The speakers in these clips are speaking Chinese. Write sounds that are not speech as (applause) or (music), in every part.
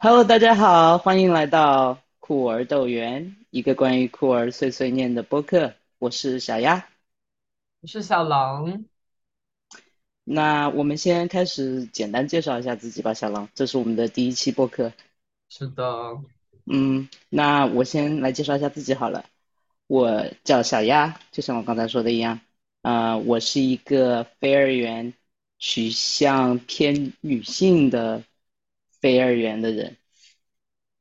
Hello，大家好，欢迎来到酷儿豆园，一个关于酷儿碎碎念的播客。我是小鸭。我是小狼，那我们先开始简单介绍一下自己吧，小狼。这是我们的第一期播客。是的，嗯，那我先来介绍一下自己好了。我叫小鸭，就像我刚才说的一样，啊、我是一个非二元取向偏女性的非二元的人。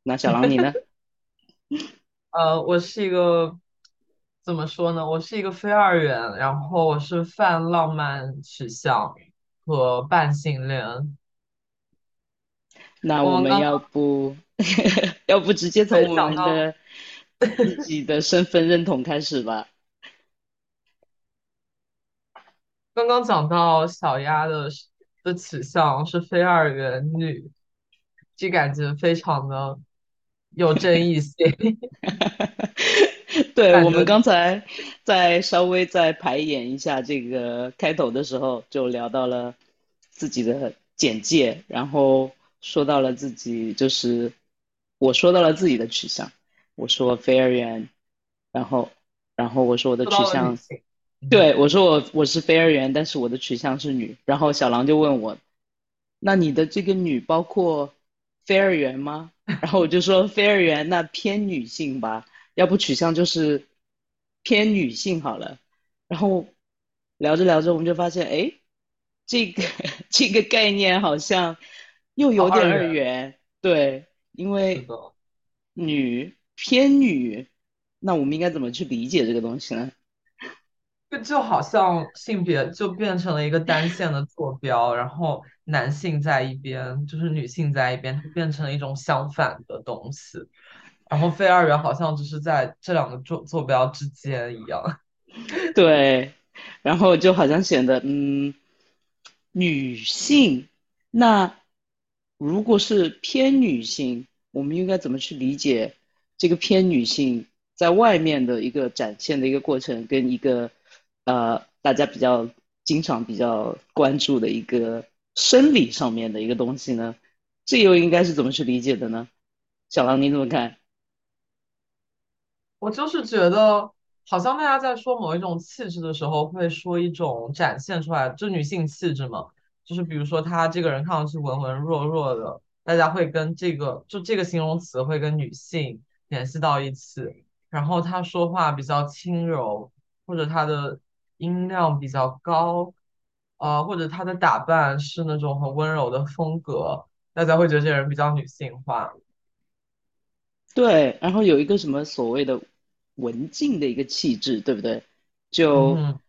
那小狼你呢？(laughs) (laughs) 呃，我是一个怎么说呢？我是一个非二元，然后我是泛浪漫取向和半性恋。那我们要不 (laughs) 要不直接从我，们的自己的身份认同开始吧？刚刚讲到小鸭的的取向是非二元女，就感觉非常的有争议性，(laughs) 对，我们刚才在稍微再排演一下这个开头的时候，就聊到了自己的简介，然后说到了自己，就是我说到了自己的取向，我说非二元，然后然后我说我的取向对，我说我我是非二元，但是我的取向是女。然后小狼就问我，那你的这个女包括非二元吗？(laughs) 然后我就说非二元，那偏女性吧，要不取向就是偏女性好了。然后聊着聊着，我们就发现，哎，这个 (laughs) 这个概念好像又有点二二元，对，因为。女偏女，那我们应该怎么去理解这个东西呢？就就好像性别就变成了一个单线的坐标，然后男性在一边，就是女性在一边，它变成了一种相反的东西。然后非二元好像只是在这两个坐坐标之间一样。(laughs) 对，然后就好像显得，嗯，女性，那如果是偏女性，我们应该怎么去理解这个偏女性在外面的一个展现的一个过程，跟一个呃大家比较经常比较关注的一个生理上面的一个东西呢？这又应该是怎么去理解的呢？小狼，你怎么看？我就是觉得，好像大家在说某一种气质的时候，会说一种展现出来，就女性气质嘛，就是比如说她这个人看上去文文弱弱的，大家会跟这个就这个形容词会跟女性联系到一起，然后她说话比较轻柔，或者她的音量比较高，呃，或者她的打扮是那种很温柔的风格，大家会觉得这人比较女性化。对，然后有一个什么所谓的文静的一个气质，对不对？就嗯，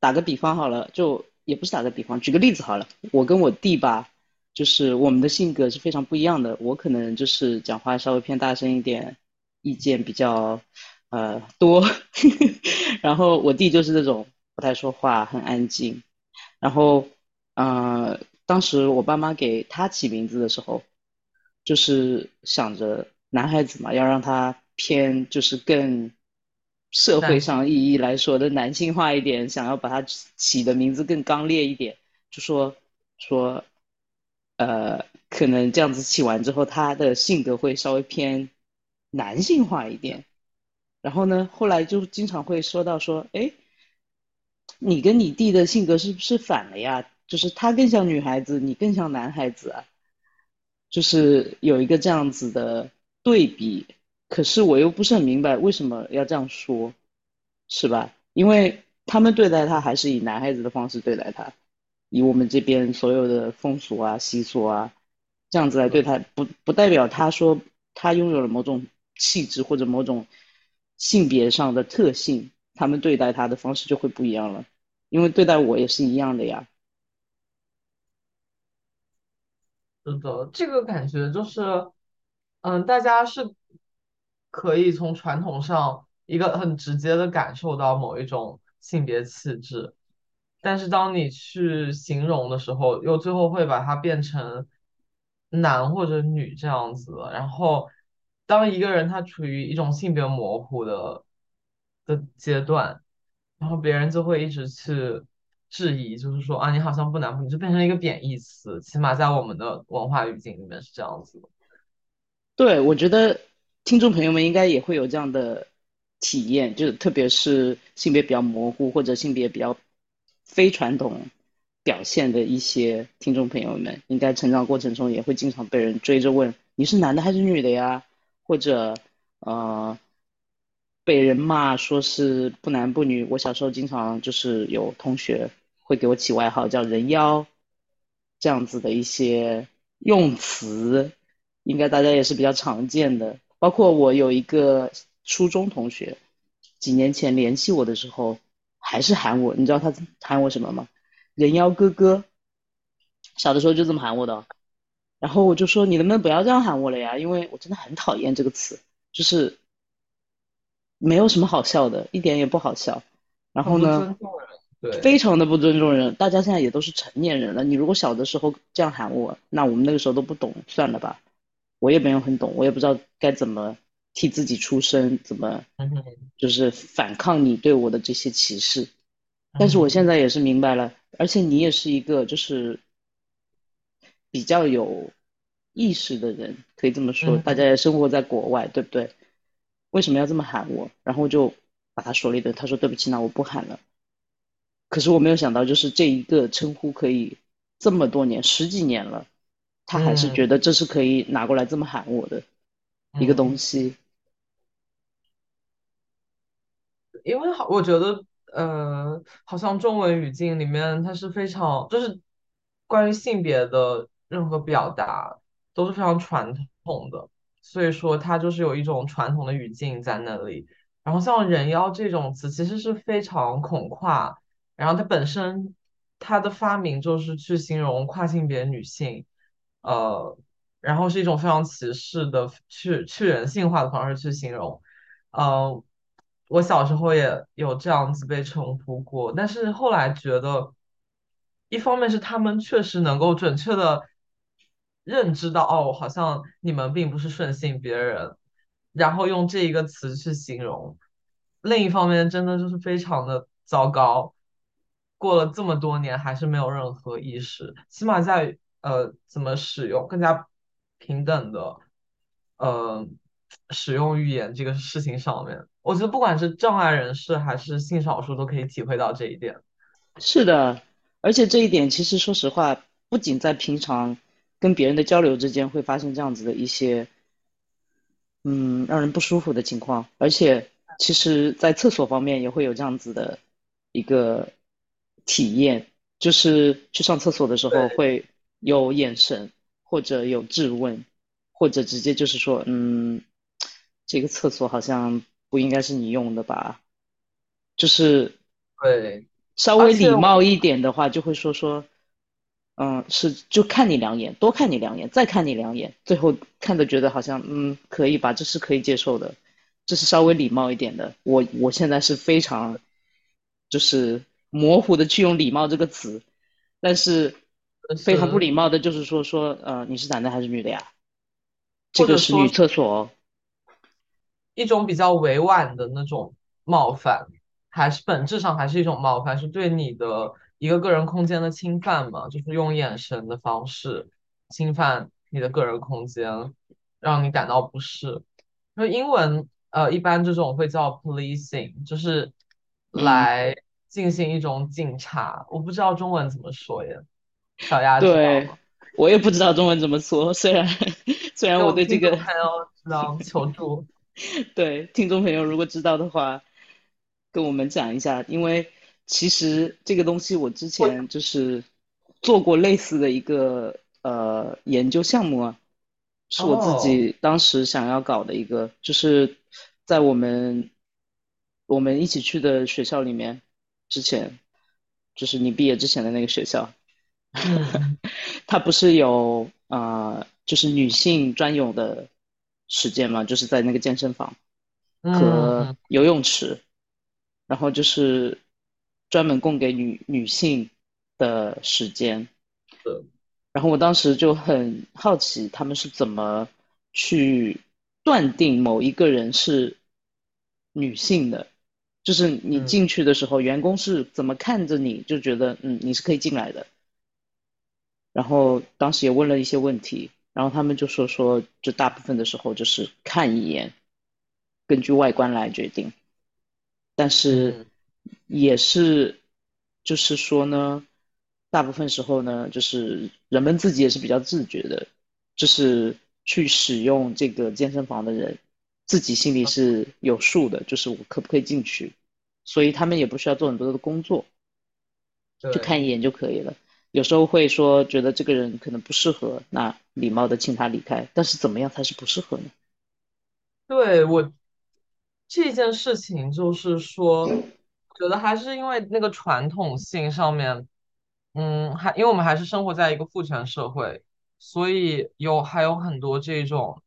打个比方好了，就也不是打个比方，举个例子好了。我跟我弟吧，就是我们的性格是非常不一样的。我可能就是讲话稍微偏大声一点，意见比较呃多，(laughs) 然后我弟就是那种不太说话，很安静。然后，呃，当时我爸妈给他起名字的时候。就是想着男孩子嘛，要让他偏就是更社会。上意义来说的男性化一点，想要把他起的名字更刚烈一点，就说说呃，可能这样子起完之后，他的性格会稍微偏男性化一点。然后呢，后来就经常会说到说，哎，你跟你弟的性格是不是反了呀？就是他更像女孩子，你更像男孩子啊。就是有一个这样子的对比，可是我又不是很明白为什么要这样说，是吧？因为他们对待他还是以男孩子的方式对待他，以我们这边所有的风俗啊、习俗啊，这样子来对他，不不代表他说他拥有了某种气质或者某种性别上的特性，他们对待他的方式就会不一样了，因为对待我也是一样的呀。是的，这个感觉就是，嗯，大家是可以从传统上一个很直接的感受到某一种性别气质，但是当你去形容的时候，又最后会把它变成男或者女这样子然后，当一个人他处于一种性别模糊的的阶段，然后别人就会一直去质疑，就是说啊，你好像不男不女，就变成一个贬义词，起码在我们的文化语境里面是这样子。对，我觉得听众朋友们应该也会有这样的体验，就是特别是性别比较模糊或者性别比较非传统表现的一些听众朋友们，应该成长过程中也会经常被人追着问你是男的还是女的呀，或者呃被人骂说是不男不女。我小时候经常就是有同学会给我起外号叫人妖，这样子的一些用词。应该大家也是比较常见的，包括我有一个初中同学，几年前联系我的时候，还是喊我，你知道他喊我什么吗？人妖哥哥。小的时候就这么喊我的，然后我就说你能不能不要这样喊我了呀？因为我真的很讨厌这个词，就是没有什么好笑的，一点也不好笑。然后呢，对，非常的不尊重人。大家现在也都是成年人了，你如果小的时候这样喊我，那我们那个时候都不懂，算了吧。我也没有很懂，我也不知道该怎么替自己出声，怎么就是反抗你对我的这些歧视。但是我现在也是明白了，而且你也是一个就是比较有意识的人，可以这么说。大家也生活在国外，对不对？为什么要这么喊我？然后就把他说了一顿。他说对不起，那我不喊了。可是我没有想到，就是这一个称呼可以这么多年，十几年了。他还是觉得这是可以拿过来这么喊我的一个东西，因为好，我觉得呃，好像中文语境里面它是非常，就是关于性别的任何表达都是非常传统的，所以说它就是有一种传统的语境在那里。然后像“人妖”这种词其实是非常恐跨，然后它本身它的发明就是去形容跨性别女性。呃，然后是一种非常歧视的、去去人性化的方式去形容。呃，我小时候也有这样子被称呼过，但是后来觉得，一方面是他们确实能够准确的认知到，哦，好像你们并不是顺性别人，然后用这一个词去形容；另一方面，真的就是非常的糟糕。过了这么多年，还是没有任何意识，起码在。呃，怎么使用更加平等的呃使用语言这个事情上面，我觉得不管是障碍人士还是性少数都可以体会到这一点。是的，而且这一点其实说实话，不仅在平常跟别人的交流之间会发生这样子的一些嗯让人不舒服的情况，而且其实在厕所方面也会有这样子的一个体验，就是去上厕所的时候会。有眼神，或者有质问，或者直接就是说，嗯，这个厕所好像不应该是你用的吧？就是对，稍微礼貌一点的话，就会说说，嗯，是就看你两眼，多看你两眼，再看你两眼，最后看的觉得好像，嗯，可以吧？这是可以接受的，这是稍微礼貌一点的。我我现在是非常，就是模糊的去用礼貌这个词，但是。非常不礼貌的，就是说说，呃，你是男的还是女的呀？这个是女厕所哦。一种比较委婉的那种冒犯，还是本质上还是一种冒犯，是对你的一个个人空间的侵犯嘛？就是用眼神的方式侵犯你的个人空间，让你感到不适。那英文呃，一般这种会叫 policing，就是来进行一种警察。我不知道中文怎么说耶。小鸭对，我也不知道中文怎么说。虽然虽然我对这个还要知道求助。(laughs) 对，听众朋友如果知道的话，跟我们讲一下。因为其实这个东西我之前就是做过类似的一个呃研究项目啊，是我自己当时想要搞的一个，就是在我们我们一起去的学校里面，之前就是你毕业之前的那个学校。嗯，(laughs) 它不是有啊，就是女性专有的时间嘛，就是在那个健身房和游泳池，然后就是专门供给女女性的时间。然后我当时就很好奇，他们是怎么去断定某一个人是女性的？就是你进去的时候，员工是怎么看着你就觉得嗯，你是可以进来的。然后当时也问了一些问题，然后他们就说说，就大部分的时候就是看一眼，根据外观来决定，但是也是，就是说呢，大部分时候呢，就是人们自己也是比较自觉的，就是去使用这个健身房的人，自己心里是有数的，就是我可不可以进去，所以他们也不需要做很多的工作。就看一眼就可以了。有时候会说觉得这个人可能不适合，那礼貌的请他离开。但是怎么样才是不适合呢？对我这件事情，就是说，觉得还是因为那个传统性上面，嗯，还因为我们还是生活在一个父权社会，所以有还有很多这种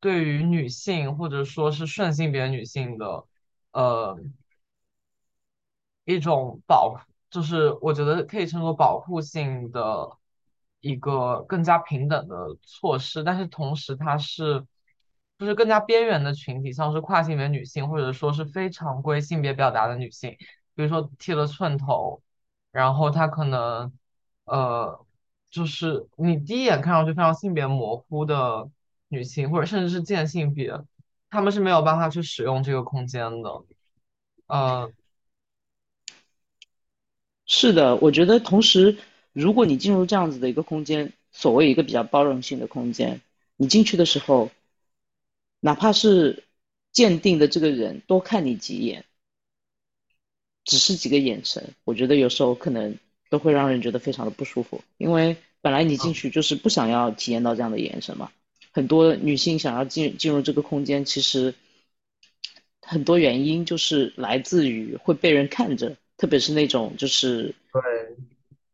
对于女性或者说是顺性别女性的，呃。一种保，就是我觉得可以称作保护性的一个更加平等的措施，但是同时它是就是更加边缘的群体，像是跨性别女性或者说是非常规性别表达的女性，比如说剃了寸头，然后她可能呃就是你第一眼看上去非常性别模糊的女性，或者甚至是渐性别，他们是没有办法去使用这个空间的，呃。是的，我觉得同时，如果你进入这样子的一个空间，所谓一个比较包容性的空间，你进去的时候，哪怕是鉴定的这个人多看你几眼，只是几个眼神，我觉得有时候可能都会让人觉得非常的不舒服，因为本来你进去就是不想要体验到这样的眼神嘛。很多女性想要进进入这个空间，其实很多原因就是来自于会被人看着。特别是那种就是对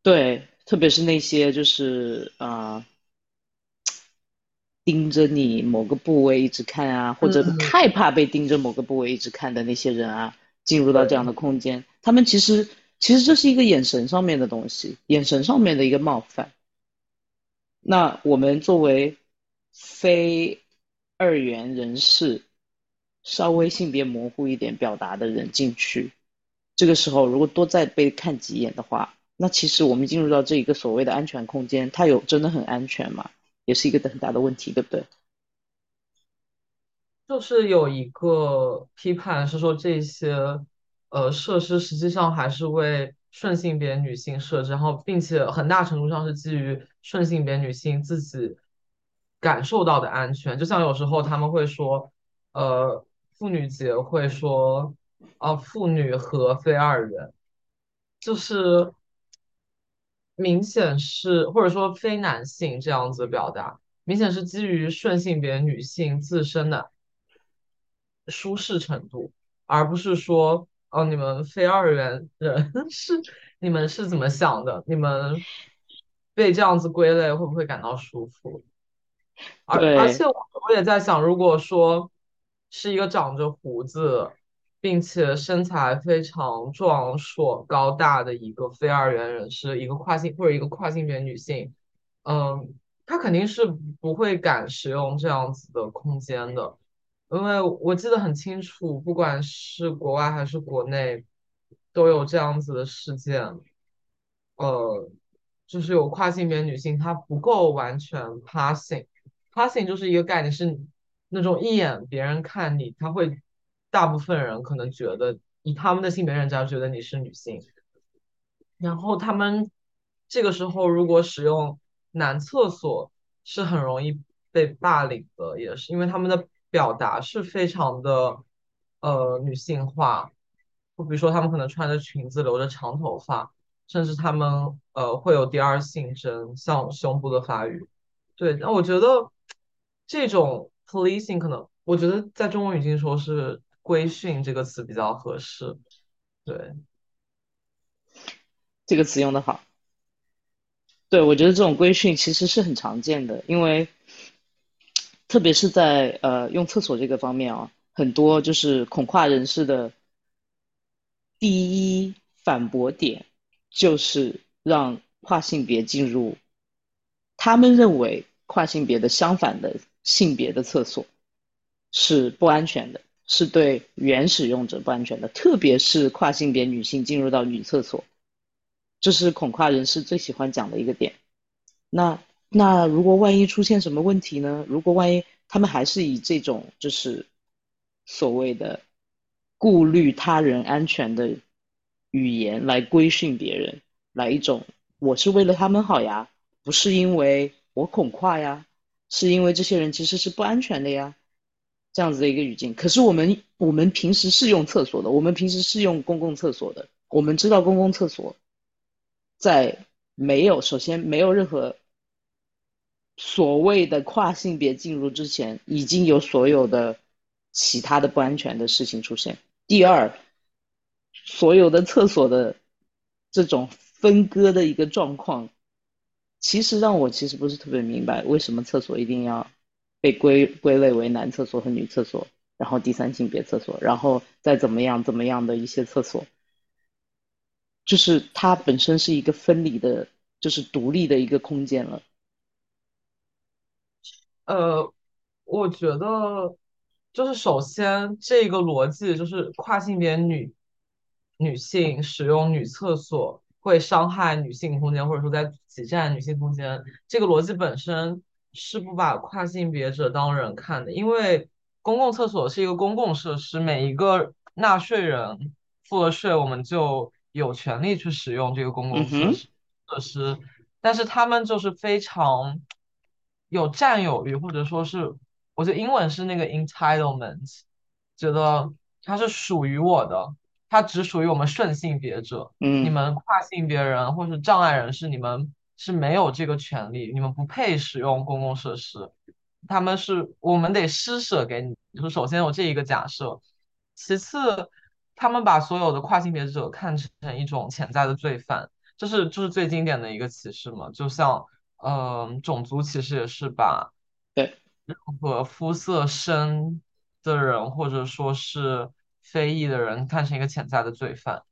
对，特别是那些就是啊，盯着你某个部位一直看啊，或者害怕被盯着某个部位一直看的那些人啊，进入到这样的空间，他们其实其实这是一个眼神上面的东西，眼神上面的一个冒犯。那我们作为非二元人士，稍微性别模糊一点表达的人进去。这个时候，如果多再被看几眼的话，那其实我们进入到这一个所谓的安全空间，它有真的很安全吗？也是一个很大的问题，对不对？就是有一个批判是说，这些呃设施实际上还是为顺性别女性设置，然后并且很大程度上是基于顺性别女性自己感受到的安全。就像有时候他们会说，呃，妇女节会说。啊，妇女和非二元，就是明显是或者说非男性这样子表达，明显是基于顺性别女性自身的舒适程度，而不是说哦，你们非二元人 (laughs) 是你们是怎么想的？你们被这样子归类会不会感到舒服？而而且我我也在想，如果说是一个长着胡子。并且身材非常壮硕、高大的一个非二元人士，一个跨性或者一个跨性别女性，嗯，她肯定是不会敢使用这样子的空间的，因为我记得很清楚，不管是国外还是国内，都有这样子的事件，呃，就是有跨性别女性她不够完全 passing，passing 就是一个概念，是那种一眼别人看你，他会。大部分人可能觉得，以他们的性别认知，觉得你是女性。然后他们这个时候如果使用男厕所，是很容易被霸凌的，也是因为他们的表达是非常的呃女性化。就比如说，他们可能穿着裙子，留着长头发，甚至他们呃会有第二性征，像胸部的发育。对，那我觉得这种 policing 可能，我觉得在中文语境说是。规训这个词比较合适，对，这个词用的好。对，我觉得这种规训其实是很常见的，因为特别是在呃用厕所这个方面啊，很多就是恐跨人士的第一反驳点就是让跨性别进入他们认为跨性别的相反的性别的厕所是不安全的。是对原使用者不安全的，特别是跨性别女性进入到女厕所，这是恐跨人士最喜欢讲的一个点。那那如果万一出现什么问题呢？如果万一他们还是以这种就是所谓的顾虑他人安全的语言来规训别人，来一种我是为了他们好呀，不是因为我恐跨呀，是因为这些人其实是不安全的呀，这样子的一个语境。可是我们我们平时是用厕所的，我们平时是用公共厕所的，我们知道公共厕所在没有首先没有任何。所谓的跨性别进入之前，已经有所有的其他的不安全的事情出现。第二，所有的厕所的这种分割的一个状况，其实让我其实不是特别明白，为什么厕所一定要被归归类为男厕所和女厕所，然后第三性别厕所，然后再怎么样怎么样的一些厕所，就是它本身是一个分离的，就是独立的一个空间了。呃，我觉得就是首先这个逻辑就是跨性别女女性使用女厕所会伤害女性空间，或者说在挤占女性空间，这个逻辑本身是不把跨性别者当人看的，因为公共厕所是一个公共设施，每一个纳税人付了税，我们就有权利去使用这个公共设施设施，但是他们就是非常。有占有欲，或者说是，我觉得英文是那个 entitlement，觉得它是属于我的，它只属于我们顺性别者，你嗯们跨性别人或是障碍人士，你们是没有这个权利，你们不配使用公共设施，他们是我们得施舍给你。就是首先有这一个假设，其次，他们把所有的跨性别者看成一种潜在的罪犯，这是就是最经典的一个歧视嘛，就像。嗯，种族歧视也是把对。任何肤色深的人或者说是非裔的人看成一个潜在的罪犯。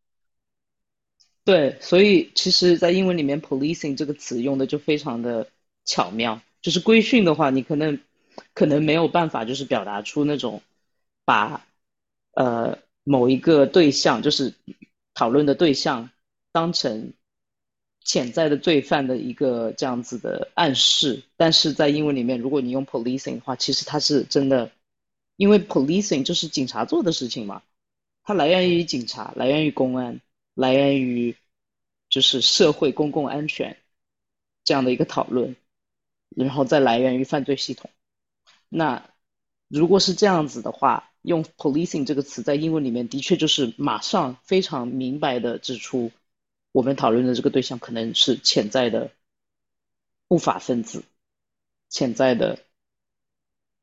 对，所以其实，在英文里面，policing 这个词用的就非常的巧妙。就是规训的话，你可能可能没有办法，就是表达出那种把呃某一个对象，就是讨论的对象，当成潜在的罪犯的一个这样子的暗示。但是在英文里面，如果你用 policing 的话，其实它是真的，因为 policing 就是警察做的事情嘛，它来源于警察，来源于公安。来源于就是社会公共安全这样的一个讨论，然后再来源于犯罪系统。那如果是这样子的话，用 policing 这个词在英文里面的确就是马上非常明白的指出，我们讨论的这个对象可能是潜在的不法分子，潜在的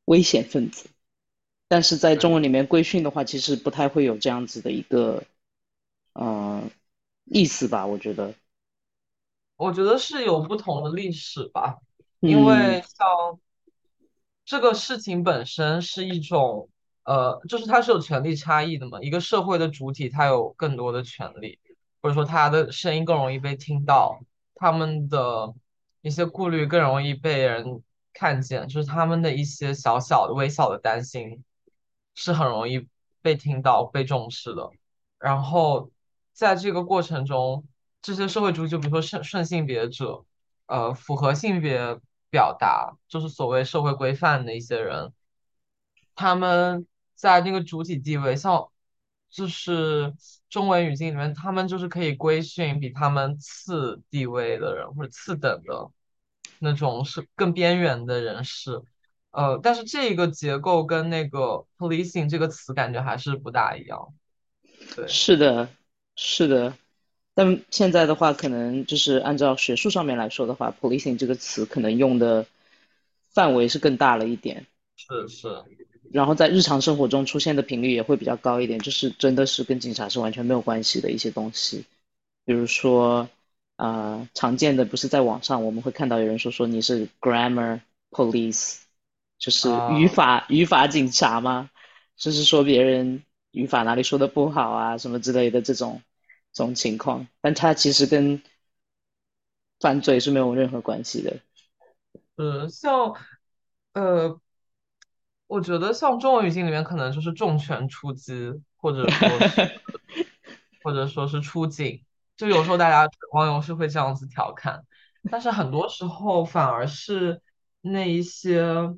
危险分子。但是在中文里面规训的话，其实不太会有这样子的一个嗯，意思吧，我觉得，我觉得是有不同的历史吧，因嗯为像这个事情本身是一种，呃，就是它是有权利差异的嘛。一个社会的主体，它有更多的权利，或者说他的声音更容易被听到，他们的一些顾虑更容易被人看见，就是他们的一些小小的、微小的担心是很容易被听到、被重视的。然后在这个过程中，这些社会主义，就比如说顺顺性别者。呃符合性别表达，就是所谓社会规范的一些人，他们在那个主体地位，像就是中文语境里面，他们就是可以规训比他们次地位的人或者次等的那种是更边缘的人士。呃，但是这个结构跟那个 policing 这个词感觉还是不大一样。对，是的，是的。但现在的话，可能就是按照学术上面来说的话，policing 这个词可能用的范围是更大了一点，是是，然后在日常生活中出现的频率也会比较高一点，就是真的是跟警察是完全没有关系的一些东西，比如说，啊，常见的不是在网上我们会看到有人说说你是 grammar police，就是语啊、法语法警察吗？就是说别人语法哪里说的不好啊，什么之类的这种这种情况，但它其实跟犯罪是没有任何关系的。嗯像呃。我觉得像中文语境里面可能就是重拳出击，或者说是 (laughs) 或者说是出警，就有时候大家网友是会这样子调侃。但是很多时候反而是那一些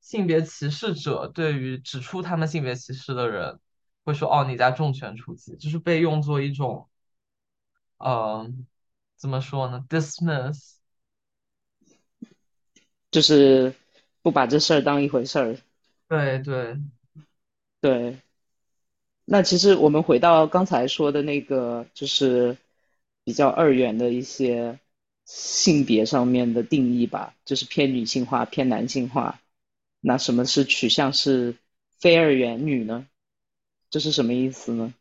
性别歧视者对于指出他们性别歧视的人会说：“哦，你在重拳出击”，就是被用作一种，嗯、怎么说呢？dismiss，就是不把这事儿当一回事儿。对对，对，那其实我们回到刚才说的那个，就是比较二元的一些性别上面的定义吧，就是偏女性化、偏男性化。那什么是取向是非二元女呢？这是什么意思呢？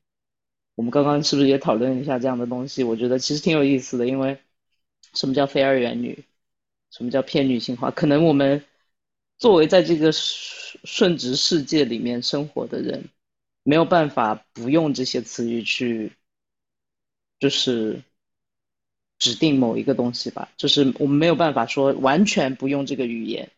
我们刚刚是不是也讨论一下这样的东西？我觉得其实挺有意思的，因为什么叫非二元女？什么叫偏女性化？可能我们作为在这个顺直世界里面生活的人，没有办法不用这些词语去，就是指定某一个东西吧。就是我们没有办法说完全不用这个语言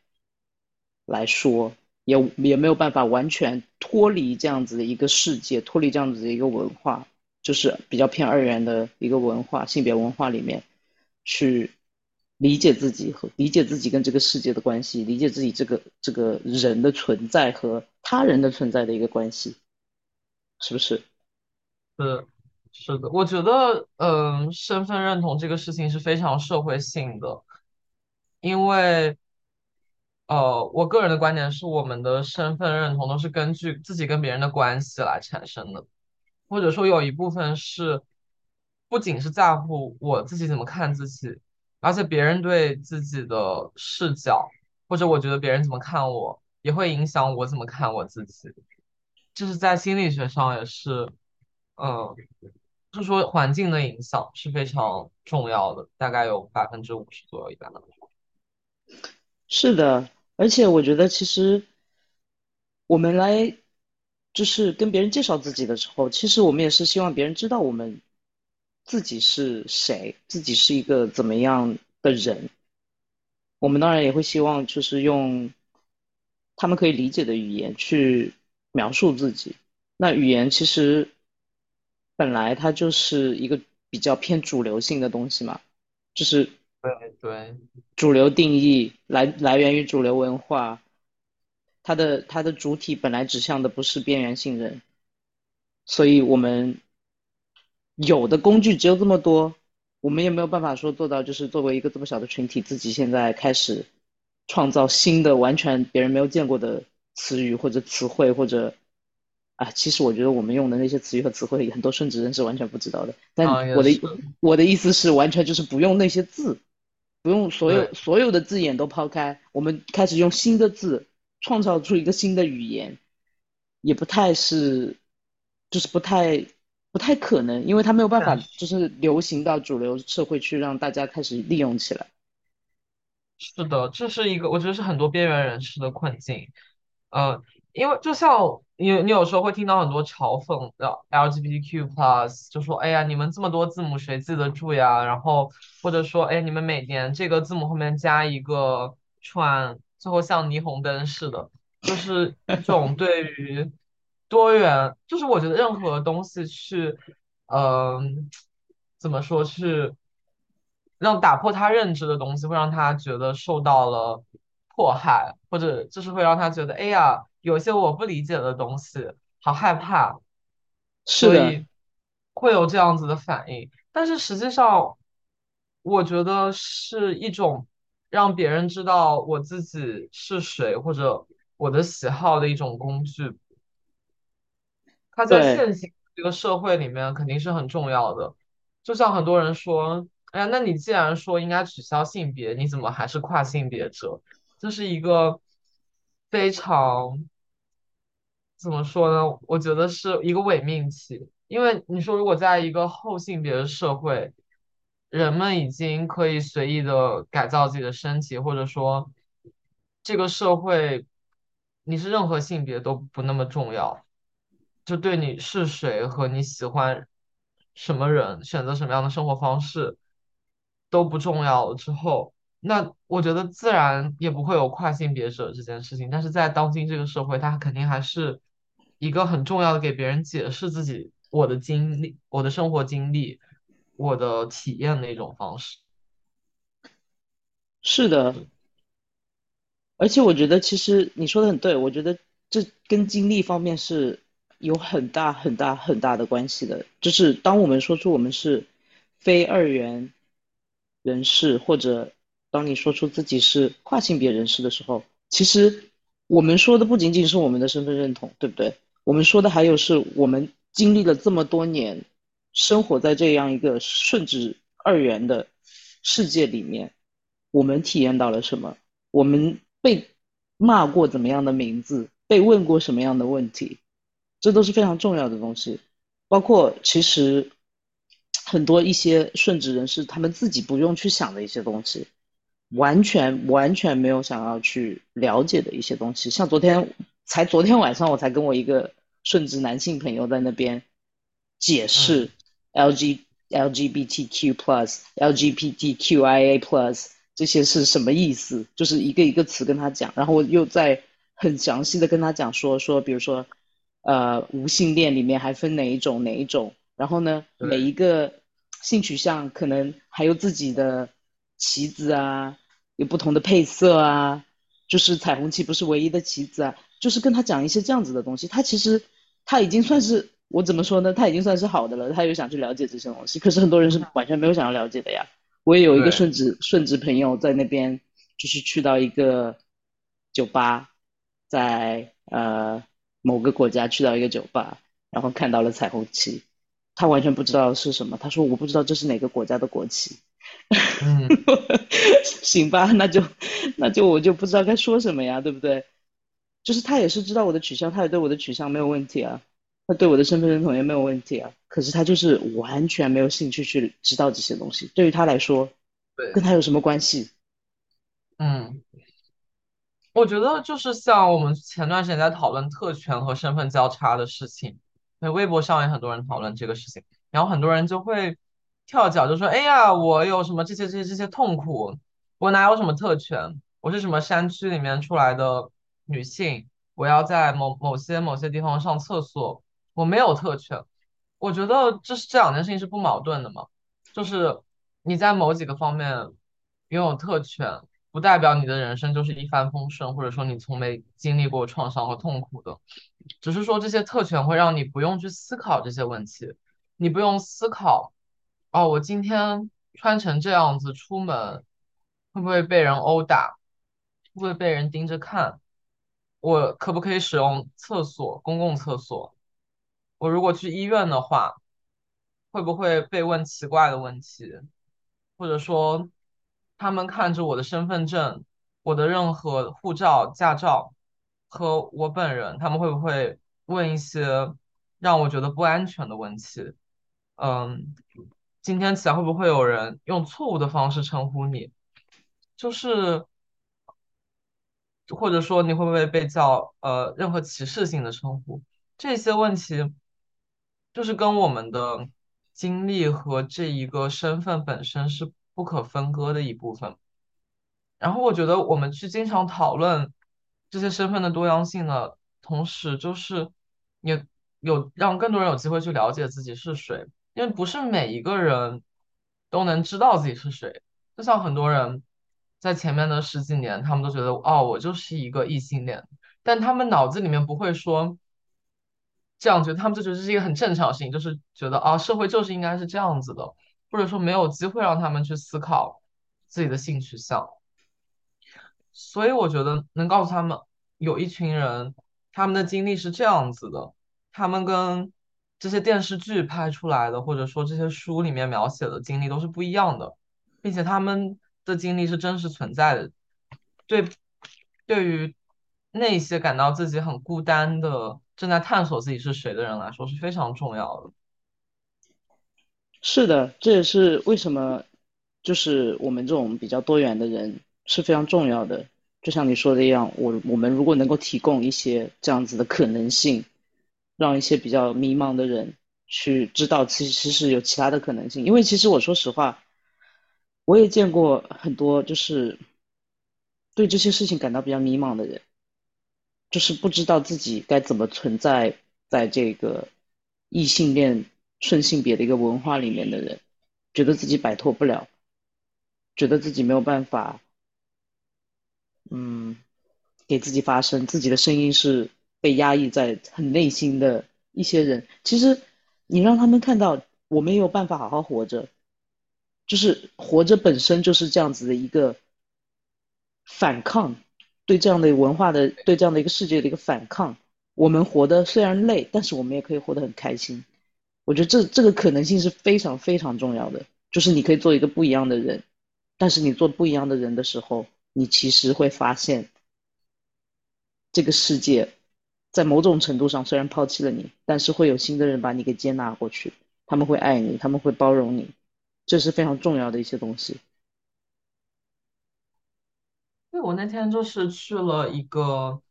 来说，也也没有办法完全脱离这样子的一个世界，脱离这样子的一个文化，就是比较偏二元的一个文化，性别文化里面去理解自己和理解自己跟这个世界的关系，理解自己这个这个人的存在和他人的存在的一个关系，是不是？是是的，我觉得，嗯、身份认同这个事情是非常社会性的，因为。呃，我个人的观点是，我们的身份认同都是根据自己跟别人的关系来产生的，或者说有一部分是不仅是在乎我自己怎么看自己，而且别人对自己的视角，或者我觉得别人怎么看我，也会影响我怎么看我自己。这是在心理学上也是，嗯，就说环境的影响是非常重要的，大概有百分之五十左右，一般的。是的，而且我觉得其实我们来就是跟别人介绍自己的时候，其实我们也是希望别人知道我们自己是谁，自己是一个怎么样的人。我们当然也会希望就是用他们可以理解的语言去描述自己。那语言其实本来它就是一个比较偏主流性的东西嘛，就是对对。主流定义来来源于主流文化，它的它的主体本来指向的不是边缘性人，所以我们有的工具只有这么多，我们也没有办法说做到，就是作为一个这么小的群体，自己现在开始创造新的、完全别人没有见过的词语或者词汇，或者啊，其实我觉得我们用的那些词语和词汇，很多顺直人是完全不知道的。但我的是，我的意思是，完全就是不用那些字，不用所，有所有的字眼都抛开，我们开始用新的字创造出一个新的语言，也不太是，就是不太不太可能，因为它没有办法就是流行到主流社会去让大家开始利用起来。是的，这是一个我觉得是很多边缘人士的困境。呃，因为就像你，你有时候会听到很多嘲讽的 LGBTQ plus，就说，哎呀，你们这么多字母谁记得住呀？然后或者说，哎，你们每年这个字母后面加一个串，最后像霓虹灯似的，就是一种对于多元，就是我觉得任何东西去，嗯、怎么说去让打破他认知的东西，会让他觉得受到了迫害，或者就是会让他觉得，哎呀，有些我不理解的东西，好害怕，所以会有这样子的反应。但是实际上，我觉得是一种让别人知道我自己是谁，或者我的喜好的一种工具。它在，现行这个社会里面肯定是很重要的。就像很多人说，哎呀，那你既然说应该取消性别，你怎么还是跨性别者？这是一个非常，怎么说呢？我觉得是一个伪命题。因为你说，如果在一个后性别的社会，人们已经可以随意的改造自己的身体，或者说这个社会你是任何性别都不那么重要。就对你是谁和你喜欢什么人，选择什么样的生活方式都不重要了之后，那我觉得自然也不会有跨性别者这件事情。但是在当今这个社会，他肯定还是一个很重要的给别人解释自己我的经历、我的生活经历、我的体验的一种方式。是的，而且我觉得其实你说的很对，我觉得这跟经历方面是有很大很大很大的关系的。就是当我们说出我们是非二元人士，或者当你说出自己是跨性别人士的时候，其实我们说的不仅仅是我们的身份认同，对不对？我们说的还有是我们经历了这么多年，生活在这样一个顺直二元的世界里面，我们体验到了什么？我们被骂过怎么样的名字？被问过什么样的问题？这都是非常重要的东西。包括其实很多一些顺直人士，他们自己不用去想的一些东西，完全完全没有想要去了解的一些东西。像昨天才昨天晚上，我才跟我一个顺直男性朋友在那边解释 L G L G B T Q plus L G B T Q I A plus。这些是什么意思？就是一个一个词跟他讲，然后我又在很详细的跟他讲说说，比如说，呃，无性恋里面还分哪一种哪一种，然后呢，每一个性取向可能还有自己的旗子啊，有不同的配色啊，就是彩虹旗不是唯一的旗子啊，就是跟他讲一些这样子的东西。他其实他已经算是我怎么说呢？他已经算是好的了，他又想去了解这些东西，可是很多人是完全没有想要了解的呀。我也有一个顺直顺直朋友在那边，就是去到一个酒吧，在呃某个国家去到一个酒吧，然后看到了彩虹旗，他完全不知道是什么。他说我不知道这是哪个国家的国旗。嗯，(laughs) 行吧，那就那就我就不知道该说什么呀，对不对？就是他也是知道我的取向，他也对我的取向没有问题啊。他对我的身份认同也没有问题啊，可是他就是完全没有兴趣去知道这些东西。对于他来说，对，跟他有什么关系？嗯，我觉得就是像我们前段时间在讨论特权和身份交叉的事情，那微博上也很多人讨论这个事情，然后很多人就会跳脚，就说：“哎呀，我有什么这些这些这些痛苦，我哪有什么特权？我是什么山区里面出来的女性，我要在某某些某些地方上厕所。”我没有特权，我觉得这是这两件事情是不矛盾的嘛。就是你在某几个方面拥有特权，不代表你的人生就是一帆风顺，或者说你从没经历过创伤和痛苦的。只是说这些特权会让你不用去思考这些问题，你不用思考哦，我今天穿成这样子出门会不会被人殴打，会不会被人盯着看，我可不可以使用厕所，公共厕所？我如果去医院的话，会不会被问奇怪的问题？或者说，他们看着我的身份证、我的任何护照、驾照和我本人，他们会不会问一些让我觉得不安全的问题？嗯，今天起来会不会有人用错误的方式称呼你？就是，或者说你会不会被叫呃任何歧视性的称呼？这些问题。就是跟我们的经历和这一个身份本身是不可分割的一部分。然后我觉得我们去经常讨论这些身份的多样性的同时，就是也有让更多人有机会去了解自己是谁，因为不是每一个人都能知道自己是谁。就像很多人在前面的十几年，他们都觉得哦，我就是一个异性恋，但他们脑子里面不会说。这样觉得他们就觉得这是一个很正常的事情，就是觉得啊，社会就是应该是这样子的，或者说没有机会让他们去思考自己的性取向。所以我觉得能告诉他们，有一群人他们的经历是这样子的，他们跟这些电视剧拍出来的，或者说这些书里面描写的经历都是不一样的，并且他们的经历是真实存在的。对，对于那些感到自己很孤单的。正在探索自己是谁的人来说是非常重要的。是的，这也是为什么，就是我们这种比较多元的人是非常重要的。就像你说的一样，我我们如果能够提供一些这样子的可能性，让一些比较迷茫的人去知道，其实是有其他的可能性。因为其实我说实话，我也见过很多就是对这些事情感到比较迷茫的人。就是不知道自己该怎么存在在这个异性恋顺性别的一个文化里面的人，觉得自己摆脱不了，觉得自己没有办法嗯，给自己发声，自己的声音是被压抑在很内心的一些人，其实你让他们看到我没有办法好好活着，就是活着本身就是这样子的一个反抗，对这样的文化的，对这样的一个世界的一个反抗。我们活得虽然累，但是我们也可以活得很开心。我觉得这这个可能性是非常非常重要的，就是你可以做一个不一样的人，但是你做不一样的人的时候，你其实会发现，这个世界在某种程度上虽然抛弃了你，但是会有新的人把你给接纳过去，他们会爱你，他们会包容你，这是非常重要的一些东西。对，我那天就是去了一个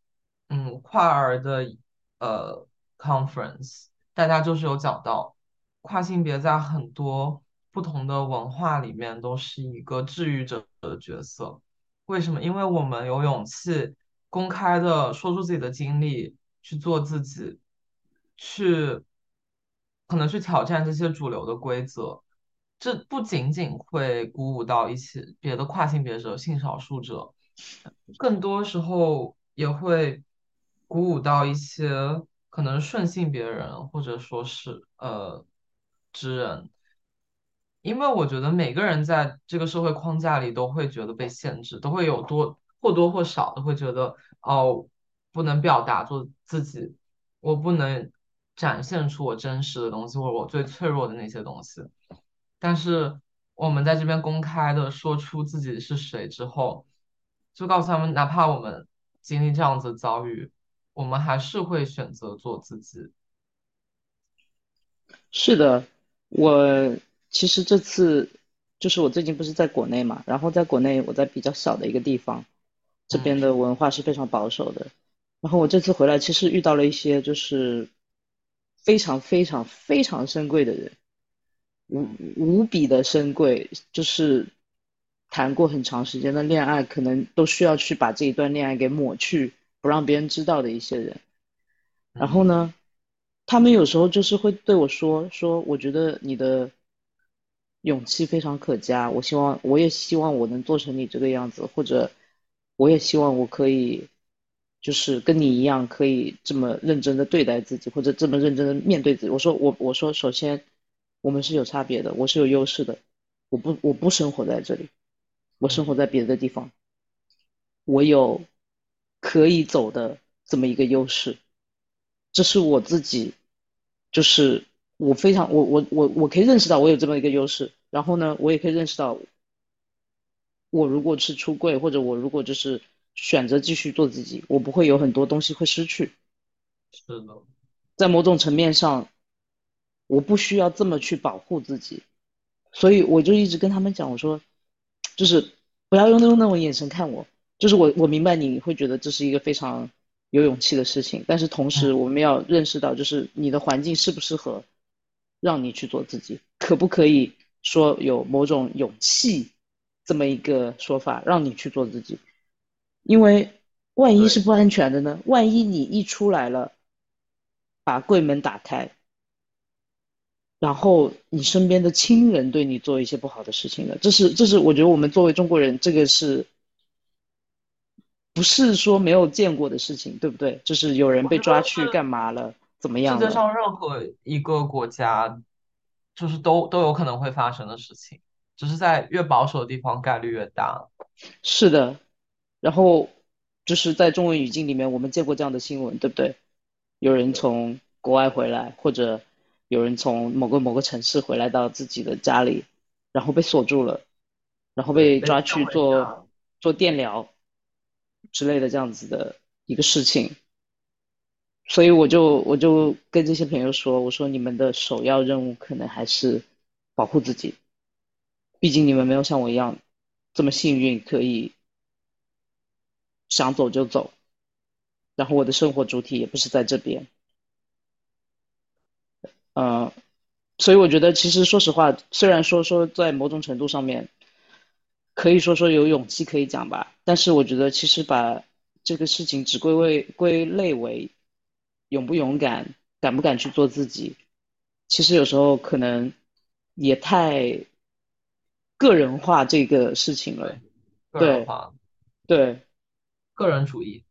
嗯跨儿的呃 conference，大家就是有讲到跨性别在很多不同的文化里面都是一个治愈者的角色。为什么？因为我们有勇气公开的说出自己的经历，去做自己，去可能去挑战这些主流的规则。这不仅仅会鼓舞到一些别的跨性别者、性少数者。更多时候也会鼓舞到一些可能顺性别人，或者说是呃之人，因为我觉得每个人在这个社会框架里都会觉得被限制，都会有多或多或少的会觉得哦，不能表达做自己，我不能展现出我真实的东西，或者我最脆弱的那些东西。但是我们在这边公开的说出自己是谁之后，就告诉他们，哪怕我们经历这样子遭遇，我们还是会选择做自己。是的，我其实这次就是我最近不是在国内嘛，然后在国内我在比较小的一个地方，这嗯边的文化是非常保守的。然后我这次回来，其实遇到了一些就是非常非常非常珍贵的人，无无比的珍贵，就是谈过很长时间的恋爱，可能都需要去把这一段恋爱给抹去，不让别人知道的一些人。然后呢，他们有时候就是会对我说说，我觉得你的勇气非常可嘉，我希望我也希望我能做成你这个样子，或者我也希望我可以就是跟你一样，可以这么认真的对待自己，或者这么认真的面对自己。我说我我说首先我们是有差别的，我是有优势的，我不我不生活在这里，我生活在别的地方，我有可以走的这么一个优势。这是我自己，就是我非常我我我我可以认识到我有这么一个优势，然后呢，我也可以认识到，我如果是出柜，或者我如果就是选择继续做自己，我不会有很多东西会失去，是的，在某种层面上，我不需要这么去保护自己，所以我就一直跟他们讲，我说，就是不要用那种那种眼神看我，就是我我明白你会觉得这是一个非常有勇气的事情，但是同时嗯我们要认识到，就是你的环境适不适合让你去做自己，可不可以说有某种勇气这么一个说法让你去做自己，因为万一是，不安全的呢？万一你一出来了，把柜门打开。然后你身边的亲人对你做一些不好的事情了，这是这是我觉得我们作为中国人，这个是不是说没有见过的事情，对不对？就是有人被抓去干嘛了，怎么样世界？上任何一个国家，就是都都有可能会发生的事情，只是在越保守的地方概率越大。是的，然后就是在中文语境里面，我们见过这样的新闻，对不对？有人，从国外回来，或者有人从某个某个城市回来到自己的家里，然后被锁住了，然后，被抓去做。做电疗之类的这样子的一个事情。所以我就我就跟这些朋友说，我说你们的首要任务可能还是保护自己，毕竟你们没有像我一样这么幸运，可以想走就走。然后我的生活主体也不是在这边，嗯、所以我觉得其实说实话，虽然说说在某种程度上面可以说说有勇气可以讲吧，但是我觉得其实把这个事情只归为归类为勇不勇敢，敢不敢去做自己，其实有时候可能也太个人化这个事情了。对。对，个人主义。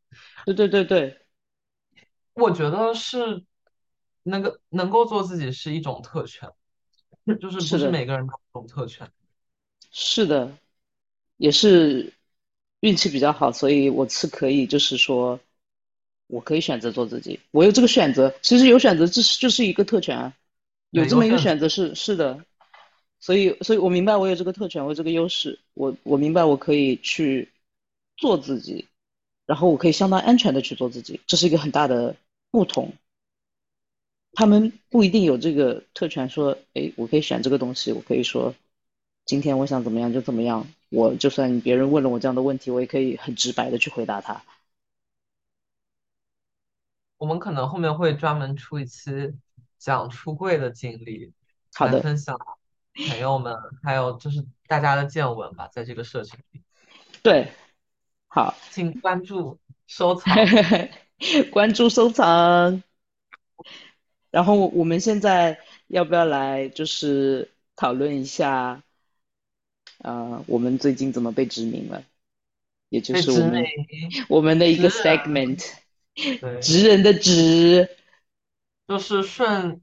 对对对对，我觉得是那个能够做自己是一种特权，就是不是，是每个人都有特权。是的，也是运气比较好，所以我是可以，就是说我可以选择做自己，我有这个选择，其实有选择，这是就是一个特权啊，有，这么一个。选择是是的，所以所以我明白我有这个特权，我有这个优势，我我明白我可以去做自己，然后我可以相当安全的去做自己，这是一个很大的不同。他们不一定有这个特权，说，哎，我可以选这个东西，我可以说，今天我想怎么样就怎么样。我就算别人问了我这样的问题，我也可以很直白的去回答他。我们可能后面会专门出一期讲出柜的经历，好的，来分享朋友们还有就是大家的见闻吧，在这个社群里，对，好，请关注、收藏。(laughs) 关注收藏。然后我们现在要不要来就是讨论一下，呃，我们最近怎么被殖民了？也就是我们我们的一个，segment，对，直人的直，就是顺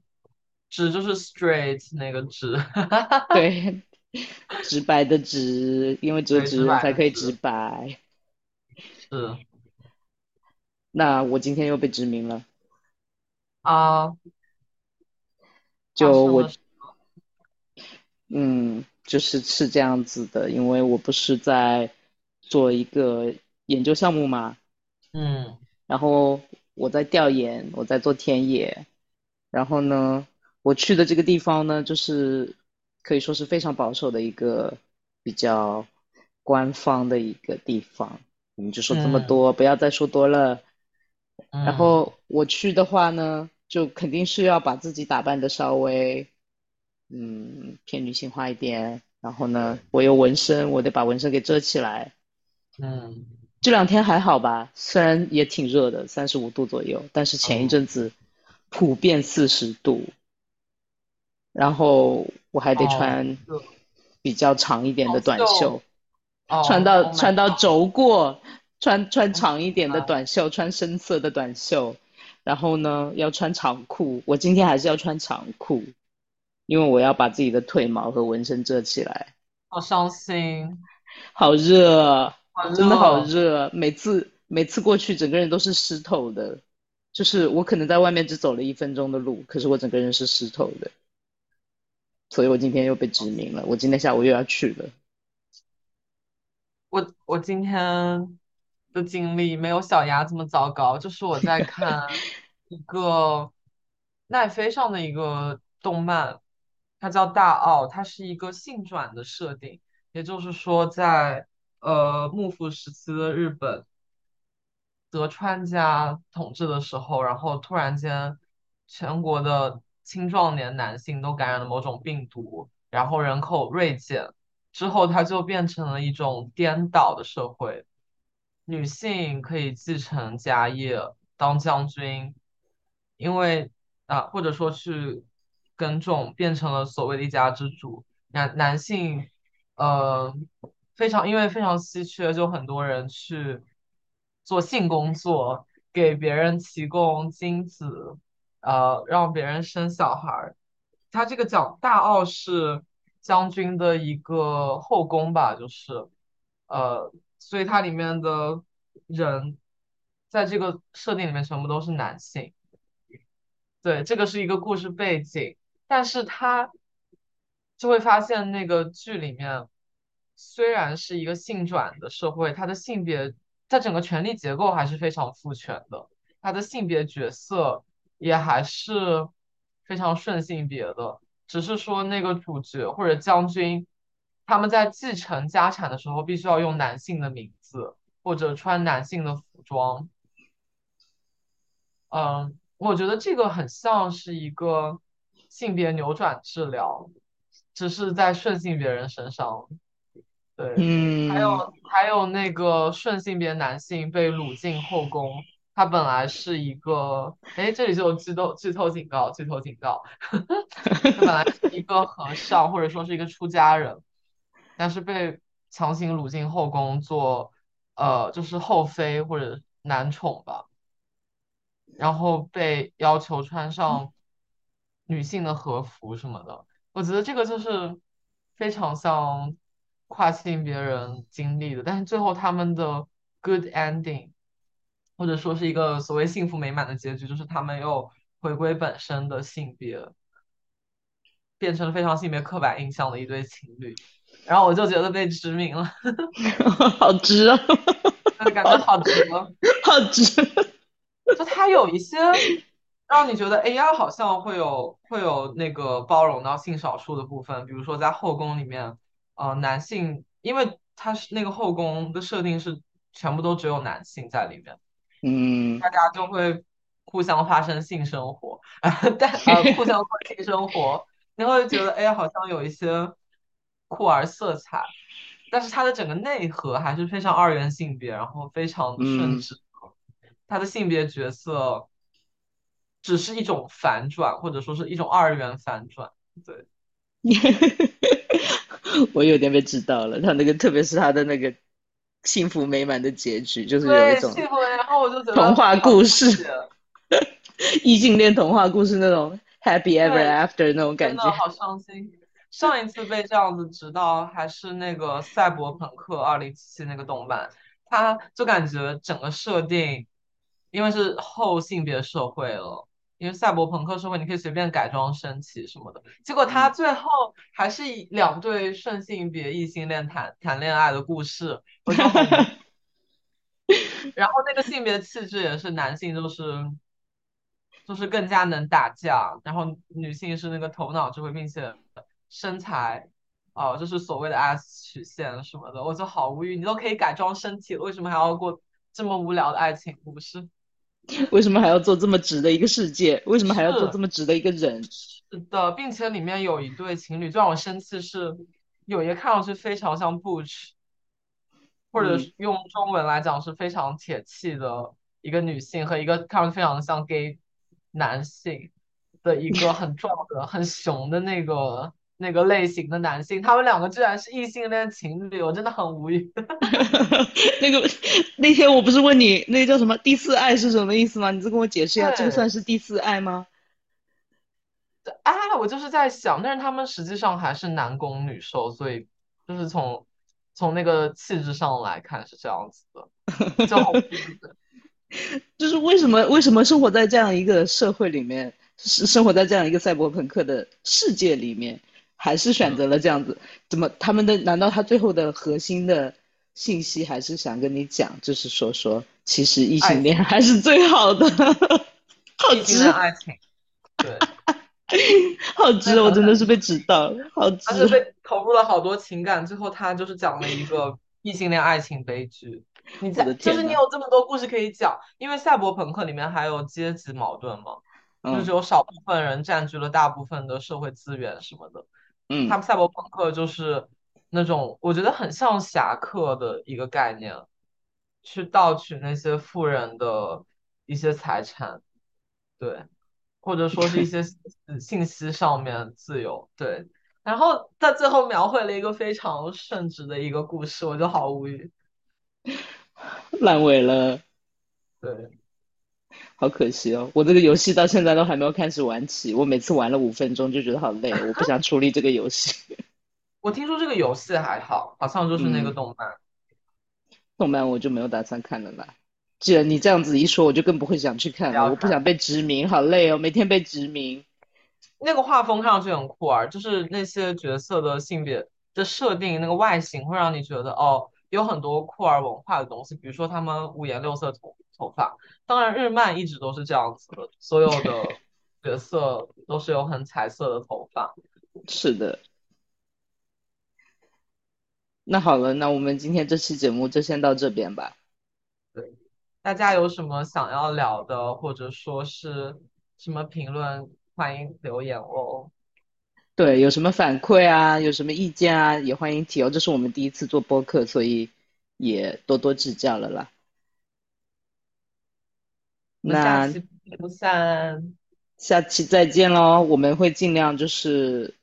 直就是 straight 那个直，对，直白的直，因为只有，直直人才可以直，白。是。那我今天又被殖民了，啊，发就我了什嗯，就是是这样子的，因为我不是在做一个研究项目嘛，嗯。然后我在调研，我在做田野，然后呢，我去的这个地方呢，就是可以说是非常保守的一个比较官方的一个地方。我们就说这么嗯多，不要再说多了。然嗯后我去的话呢，就肯定是要把自己打扮的稍微，嗯，偏女性化一点。然后呢，我有纹身，我得把纹身给遮起来。嗯这两天还好吧，虽然也挺热的，三十五度左右，但是前一嗯，阵子普遍四十度，然后我还得哦，穿比较长一点的短袖，短袖，穿哦，Oh 到穿到肘过，穿穿长一点的，短袖，穿深色的短袖，然后呢要穿长裤，我今天还是要穿长裤，因为我要把自己的腿毛和纹身遮起来。好伤心，好热，好真的好热。热，每次每次过去整个人都是湿透的，就是我可能在外面只走了一分钟的路，可是我整个人是湿透的，所以我今天又被殖民了，我今天下午又要去了。我我今天的经历没有小牙这么糟糕，就是我在看一个奈飞上的一个动漫，它叫《大奥》，它是一个性转的设定，也就是说在呃幕府时期的日本。德川家统治的时候，然后突然间，全国的青壮年男性都感染了某种病毒，然后人口锐减，之后它就变成了一种颠倒的社会，女性可以继承家业，当将军，因为啊，或者说去耕种，变成了所谓的一家之主。男男性，呃，非常因为非常稀缺，就很多人去做性工作，给别人提供精子，呃，让别人生小孩。他这个讲大奥是将军的一个后宫吧，就是呃，所以它里面的人在这个设定里面全部都是男性。对，这个是一个故事背景，但是他就会发现那个剧里面虽然是一个性转的社会，它的性别，在整个权力结构还是非常父权的，它的性别角色也还是非常顺性别的，只是说那个主角或者将军，他们在继承家产的时候必须要用男性的名字或者穿男性的服装。嗯，我觉得这个很像是一个性别扭转治疗，只是在顺性别人身上。对，还有嗯，还有那个顺性别男性被掳进后宫，他本来是一个，哎，这里就有剧透剧透警告，剧透警告，(laughs) 他本来是一个和尚或者说是一个出家人，但是被强行掳进后宫做。呃，就是后妃或者男宠吧，然后被要求穿上女性的和服什么的。我觉得这个就是非常像跨性别人经历的，但是最后他们的 good ending，或者说是一个所谓幸福美满的结局，就是他们又回归本身的性别，变成了非常性别刻板印象的一对情侣。然后我就觉得被殖民了，(laughs) 好直啊，(laughs) 感觉好值。(laughs) 好直。就它有一些让你觉得 AI 好像会有会有那个包容到性少数的部分，比如说在后宫里面，呃，男性，因为他是那个后宫的设定是全部都只有男性在里面，嗯，大家就会互相发生性生活，(laughs) 但呃互相过性生活，你会觉得哎，好像有一些酷儿色彩，但是它的整个内核还是非常二元性别，然后非常的顺嗯，直。他的性别角色只是一种反转，或者说是一种二元反转。对，(laughs) 我有点被知道了。他那个，特别是他的那个幸福美满的结局，就是有一，种。然后我就觉得童话故事，写异性恋童话故事那种 happy ever，after 那种感觉。真的好伤心。上一次被这样子指到还是那个赛博朋克二零七七那个动漫，他就感觉整个设定，因为是后性别社会了，因为赛博朋克社会你可以随便改装身体什么的，结果他嗯，最后还是以两对顺性别异性恋谈谈恋爱的故事。(laughs) 然后那个性别气质也是男性，就是就是更加能打架，然后女性是那个头脑智慧，并且身材，哦、就是所谓的 S 曲线什么的，我就好无语。你都可以改装身体了，为什么还要过这么无聊的爱情故事？(laughs) 为什么还要做这么直的一个世界？为什么还要做这么直的一个人？是的，并且里面有一对情侣，最让我生气是，有一个看上去非常像 Butch，或者用中文来讲是非常铁气的一个女性，和一个看上去非常像 gay 男性的一个很壮的、很熊的那个那个类型的男性，他们两个居然是异性恋情侣，我真的很无语。(laughs) 那个那天我不是问你那个叫什么第四爱是什么意思吗？你再跟我解释一下，这个，算是第四爱吗？啊，我就是在想，但是他们实际上还是男攻女受，所以就是从从那个气质上来看是这样子的，就好。(laughs) (laughs) 就是为什么为什么生活在这样一个社会里面，是生活在这样一个赛博朋克的世界里面，还是选择了这样子？怎么他们的难道他最后的核心的信息还是想跟你讲，就是说说其实异性恋，还是最好的？好直，爱情，(laughs) 对，好直，我真的是被指到了，好而且直。被投入了好多情感，最后他就是讲了一个 (laughs) 异性恋爱情悲剧。你我的在，就是你，有这么多故事可以讲，因为赛博朋克里面还有阶级矛盾嘛，就是嗯有少部分人占据了大部分的社会资源什么的。他嗯，们赛博朋克就是那种我觉得很像侠客的一个概念，去盗取那些富人的一些财产，对，或者说是一些信信息上面自由，对。然后他最后描绘了一个非常圣旨的一个故事，我就好无语。烂尾了，对，好可惜哦！我这个游戏到现在都还没有开始玩起，我每次玩了五分钟就觉得好累，我不想处理这个游戏。(laughs) 我听说这个游戏还好，好像就是那个嗯，动漫。动漫我就没有打算看了啦。既然你这样子一说，我就更不会想去看了。我不想被殖民，好累哦，每天被殖民。那个画风看上去很酷啊，就是那些角色的性别的设定，那个外形会让你觉得哦，有很多酷儿文化的东西，比如说他们五颜六色头头发。当然，日漫一直都是这样子的，所有的 (laughs) 角色都是有很彩色的头发。是的，那好了，那我们今天这期节目就先到这边吧。对，大家有什么想要聊的，或者说是什么评论，欢迎留言哦。对，有什么反馈啊，有什么意见啊，也欢迎提哦。这是我们第一次做播客，所以也多多指教了啦。那期不散，下期再见喽！我们会尽量就是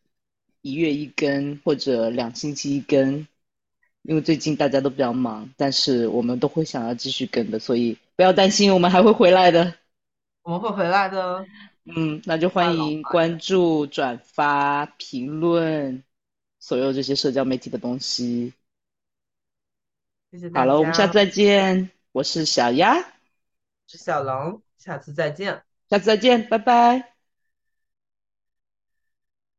一月一更或者两星期一更，因为最近大家都比较忙，但是我们都会想要继续跟的，所以不要担心，我们还会回来的。我们会回来的。嗯，那就欢迎关注、转发、评论所有这些社交媒体的东西。谢谢大好了，我们下，次再见。我是小丫，我是小龙，下次再见。下次再见，拜拜。